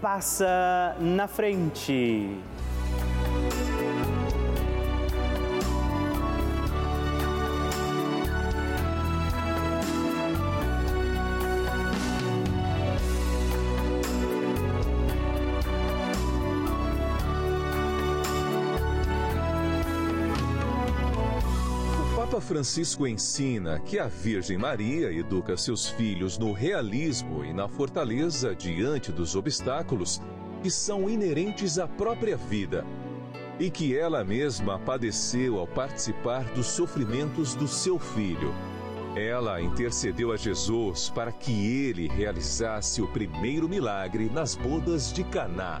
passa na frente. Papa Francisco ensina que a Virgem Maria educa seus filhos no realismo e na fortaleza diante dos obstáculos que são inerentes à própria vida e que ela mesma padeceu ao participar dos sofrimentos do seu filho. Ela intercedeu a Jesus para que ele realizasse o primeiro milagre nas bodas de Caná.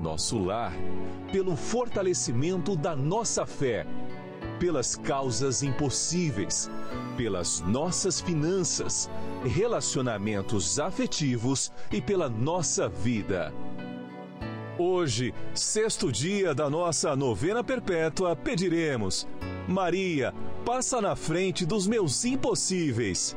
nosso lar, pelo fortalecimento da nossa fé pelas causas impossíveis, pelas nossas finanças, relacionamentos afetivos e pela nossa vida. Hoje, sexto dia da nossa novena perpétua, pediremos: Maria, passa na frente dos meus impossíveis.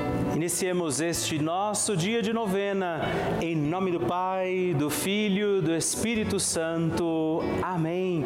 Iniciemos este nosso dia de novena em nome do Pai, do Filho, do Espírito Santo. Amém.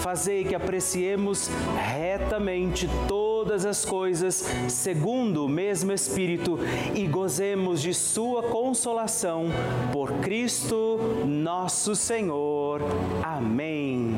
fazei que apreciemos retamente todas as coisas segundo o mesmo Espírito e gozemos de Sua consolação por Cristo nosso Senhor. Amém.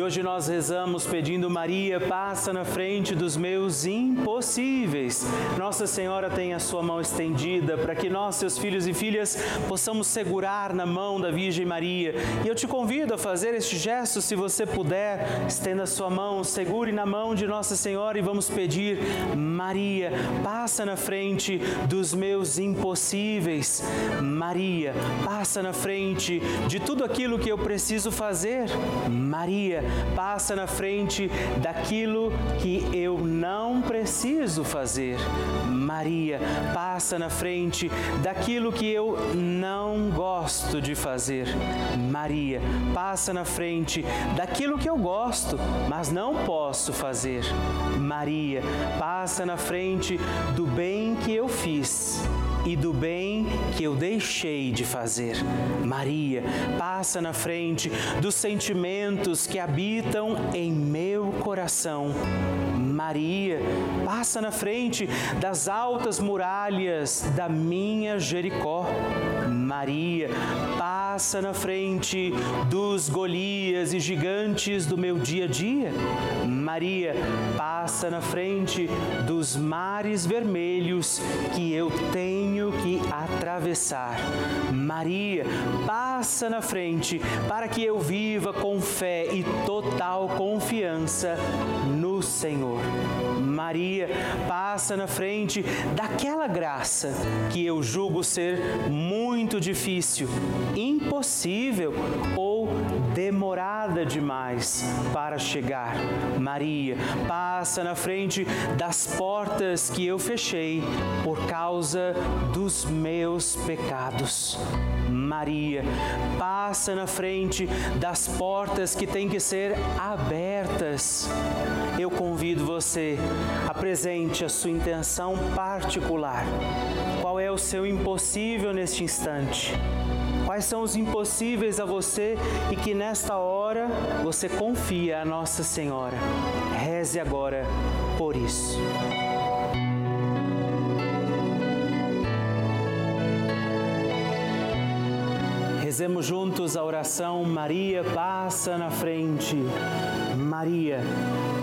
E hoje nós rezamos pedindo Maria, passa na frente dos meus impossíveis. Nossa Senhora tem a sua mão estendida para que nós, seus filhos e filhas, possamos segurar na mão da Virgem Maria. E eu te convido a fazer este gesto, se você puder, estenda a sua mão, segure na mão de Nossa Senhora e vamos pedir: Maria, passa na frente dos meus impossíveis. Maria, passa na frente de tudo aquilo que eu preciso fazer. Maria, passa na frente daquilo que eu não preciso fazer. Maria, passa na frente daquilo que eu não gosto de fazer. Maria, passa na frente daquilo que eu gosto, mas não posso fazer. Maria, passa na frente do bem que eu fiz e do bem que eu deixei de fazer. Maria, passa na frente dos sentimentos que habitam em meu coração. Maria, passa na frente das altas muralhas da minha Jericó. Maria, passa na frente dos Golias e gigantes do meu dia a dia. Maria, passa na frente dos mares vermelhos que eu tenho que atravessar. Maria, passa na frente para que eu viva com fé e total confiança no Senhor. Maria passa na frente daquela graça que eu julgo ser muito difícil, impossível ou demorada demais para chegar. Maria passa na frente das portas que eu fechei por causa dos meus pecados. Maria passa na frente das portas que têm que ser abertas. Eu convido você, apresente a sua intenção particular. Qual é o seu impossível neste instante? Quais são os impossíveis a você e que nesta hora você confia a Nossa Senhora? Reze agora por isso. Rezemos juntos a oração Maria passa na frente. Maria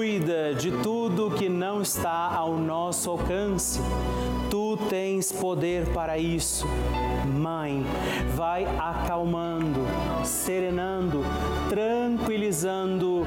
cuida de tudo que não está ao nosso alcance. Tu tens poder para isso. Mãe, vai acalmando, serenando, tranquilizando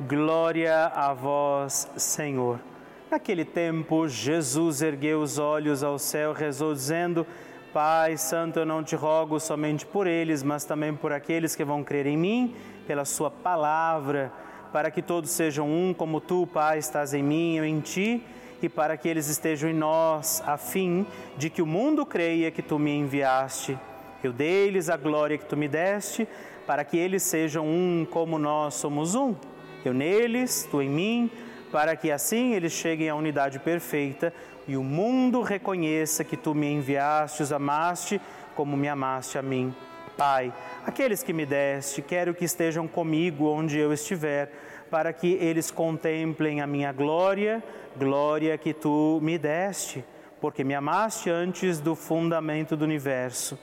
Glória a vós, Senhor. Naquele tempo, Jesus ergueu os olhos ao céu, rezou, dizendo: Pai Santo, eu não te rogo somente por eles, mas também por aqueles que vão crer em mim, pela Sua palavra para que todos sejam um, como tu, Pai, estás em mim, eu em ti, e para que eles estejam em nós, a fim de que o mundo creia que tu me enviaste. Eu dei-lhes a glória que tu me deste, para que eles sejam um como nós somos um. Eu neles, tu em mim, para que assim eles cheguem à unidade perfeita e o mundo reconheça que tu me enviaste, os amaste como me amaste a mim. Pai, aqueles que me deste, quero que estejam comigo onde eu estiver, para que eles contemplem a minha glória, glória que tu me deste, porque me amaste antes do fundamento do universo.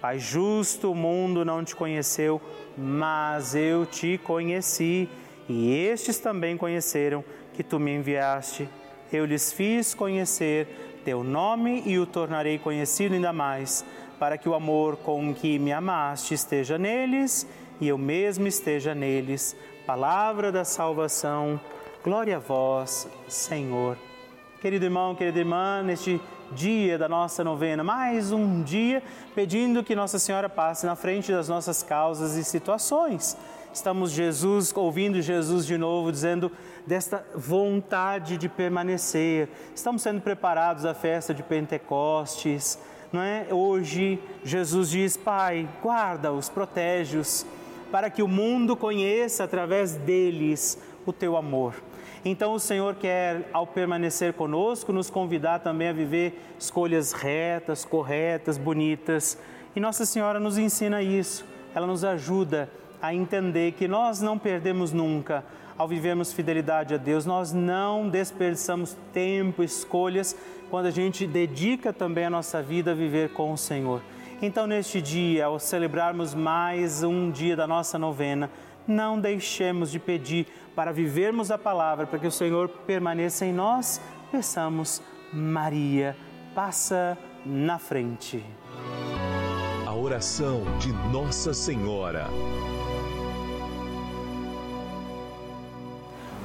Pai justo, o mundo não te conheceu, mas eu te conheci, e estes também conheceram que tu me enviaste. Eu lhes fiz conhecer teu nome e o tornarei conhecido ainda mais para que o amor com que me amaste esteja neles e eu mesmo esteja neles. Palavra da salvação, glória a vós, Senhor. Querido irmão, querida irmã, neste dia da nossa novena, mais um dia pedindo que Nossa Senhora passe na frente das nossas causas e situações. Estamos Jesus ouvindo Jesus de novo dizendo desta vontade de permanecer. Estamos sendo preparados à festa de Pentecostes não é? Hoje Jesus diz: Pai, guarda-os, protege-os, para que o mundo conheça através deles o teu amor. Então o Senhor quer, ao permanecer conosco, nos convidar também a viver escolhas retas, corretas, bonitas. E Nossa Senhora nos ensina isso. Ela nos ajuda a entender que nós não perdemos nunca ao vivermos fidelidade a Deus, nós não desperdiçamos tempo, escolhas, quando a gente dedica também a nossa vida a viver com o Senhor. Então, neste dia, ao celebrarmos mais um dia da nossa novena, não deixemos de pedir para vivermos a palavra, para que o Senhor permaneça em nós. Peçamos, Maria, passa na frente. A oração de Nossa Senhora.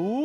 Ooh.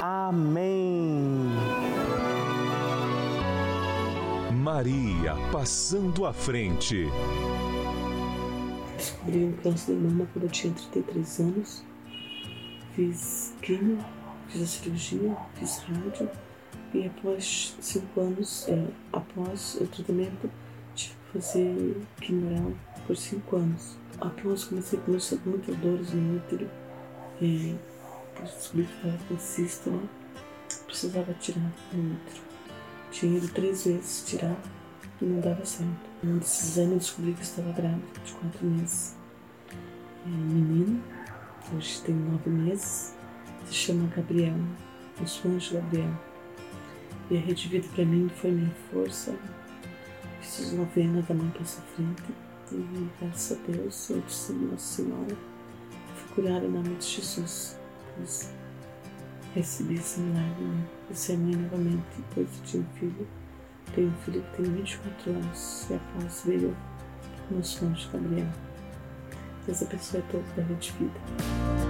Amém. Maria passando à frente. Descobri um câncer de mama quando eu tinha 33 anos. Fiz quimio, fiz a cirurgia, fiz rádio e após cinco anos, é, após o tratamento, tive que fazer quimioral por cinco anos. Após comecei a começar muitas dores no útero, é, descobri que estava com cista, né? Precisava tirar útero. Tinha ido três vezes tirar e não dava certo. Um desses anos eu descobri que estava grávida de quatro meses. É, menino, hoje tem nove meses, se chama Gabriel, o seu anjo Gabriel. E a Rede Vida para mim foi minha força. Fiz as novenas da Mãe Passa Frente. E graças a Deus, eu disse Nossa Senhora, fui curada em nome de Jesus. Pois recebi esse milagre, né? De ser mãe novamente, depois eu tinha um filho. Tenho um filho que tem 24 anos e após veio o nosso anjo Gabriel. Deus abençoe a todos da Rede Vida.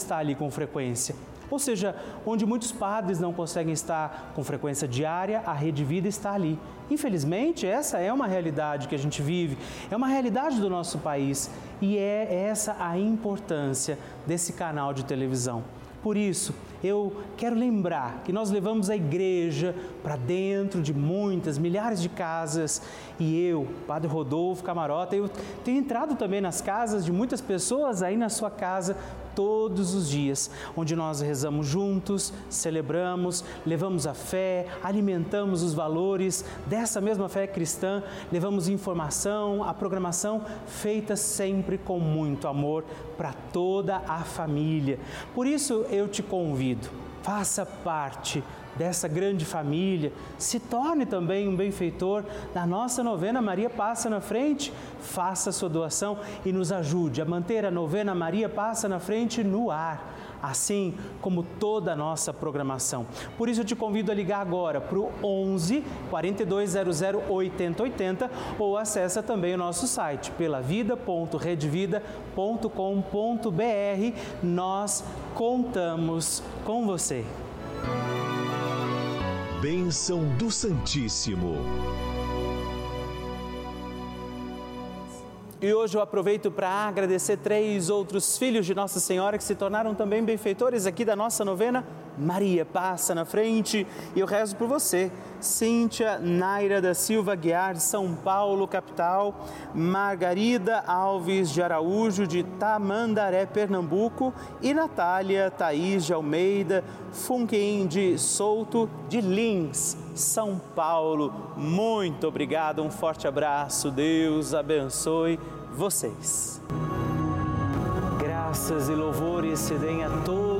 estar ali com frequência. Ou seja, onde muitos padres não conseguem estar com frequência diária, a Rede Vida está ali. Infelizmente, essa é uma realidade que a gente vive, é uma realidade do nosso país e é essa a importância desse canal de televisão. Por isso, eu quero lembrar que nós levamos a igreja para dentro de muitas, milhares de casas e eu, Padre Rodolfo Camarota, eu tenho entrado também nas casas de muitas pessoas aí na sua casa todos os dias, onde nós rezamos juntos, celebramos, levamos a fé, alimentamos os valores dessa mesma fé cristã, levamos informação, a programação feita sempre com muito amor para toda a família. Por isso eu te convido, faça parte dessa grande família, se torne também um benfeitor da nossa novena Maria Passa na Frente, faça sua doação e nos ajude a manter a novena Maria Passa na Frente no ar assim como toda a nossa programação. Por isso eu te convido a ligar agora para o 11 4200 8080 ou acessa também o nosso site pelavida.redvida.com.br. Nós contamos com você. Bênção do Santíssimo. E hoje eu aproveito para agradecer três outros filhos de Nossa Senhora que se tornaram também benfeitores aqui da nossa novena. Maria, passa na frente e eu rezo por você. Cíntia Naira da Silva Guiar, São Paulo, capital. Margarida Alves de Araújo, de Tamandaré, Pernambuco. E Natália Thaís de Almeida Funquim de Souto, de Lins, São Paulo. Muito obrigado, um forte abraço. Deus abençoe vocês. Graças e louvores se deem a todo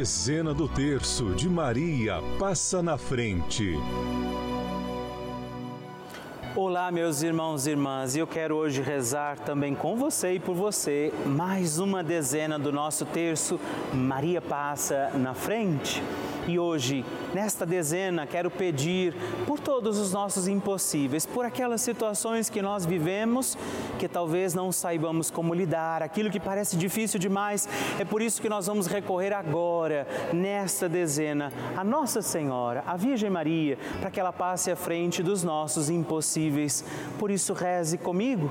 Dezena do terço de Maria passa na frente. Olá, meus irmãos e irmãs, eu quero hoje rezar também com você e por você mais uma dezena do nosso terço Maria passa na frente. E hoje, nesta dezena, quero pedir por todos os nossos impossíveis, por aquelas situações que nós vivemos que talvez não saibamos como lidar, aquilo que parece difícil demais. É por isso que nós vamos recorrer agora, nesta dezena, a Nossa Senhora, a Virgem Maria, para que ela passe à frente dos nossos impossíveis. Por isso, reze comigo.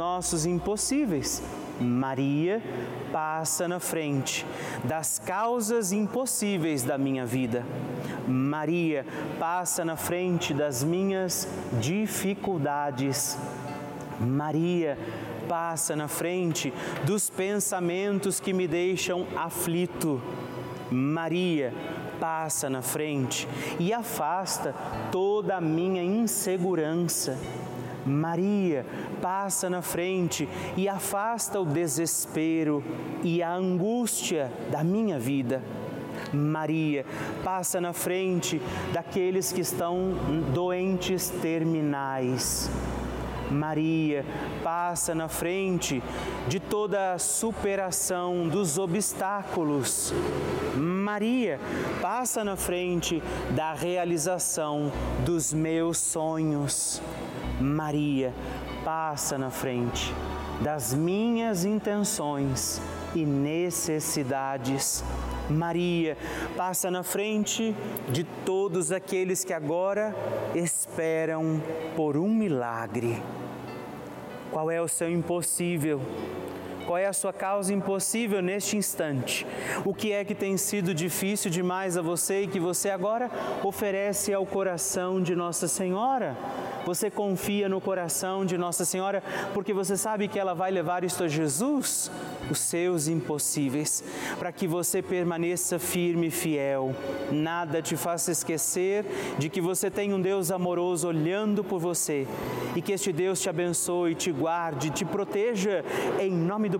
nossos impossíveis. Maria passa na frente das causas impossíveis da minha vida. Maria passa na frente das minhas dificuldades. Maria passa na frente dos pensamentos que me deixam aflito. Maria passa na frente e afasta toda a minha insegurança. Maria passa na frente e afasta o desespero e a angústia da minha vida. Maria passa na frente daqueles que estão doentes terminais. Maria passa na frente de toda a superação dos obstáculos. Maria passa na frente da realização dos meus sonhos. Maria passa na frente das minhas intenções e necessidades. Maria passa na frente de todos aqueles que agora esperam por um milagre. Qual é o seu impossível? Qual é a sua causa impossível neste instante? O que é que tem sido difícil demais a você e que você agora oferece ao coração de Nossa Senhora? Você confia no coração de Nossa Senhora porque você sabe que ela vai levar isto a Jesus, os seus impossíveis, para que você permaneça firme e fiel. Nada te faça esquecer de que você tem um Deus amoroso olhando por você e que este Deus te abençoe, te guarde, te proteja. Em nome do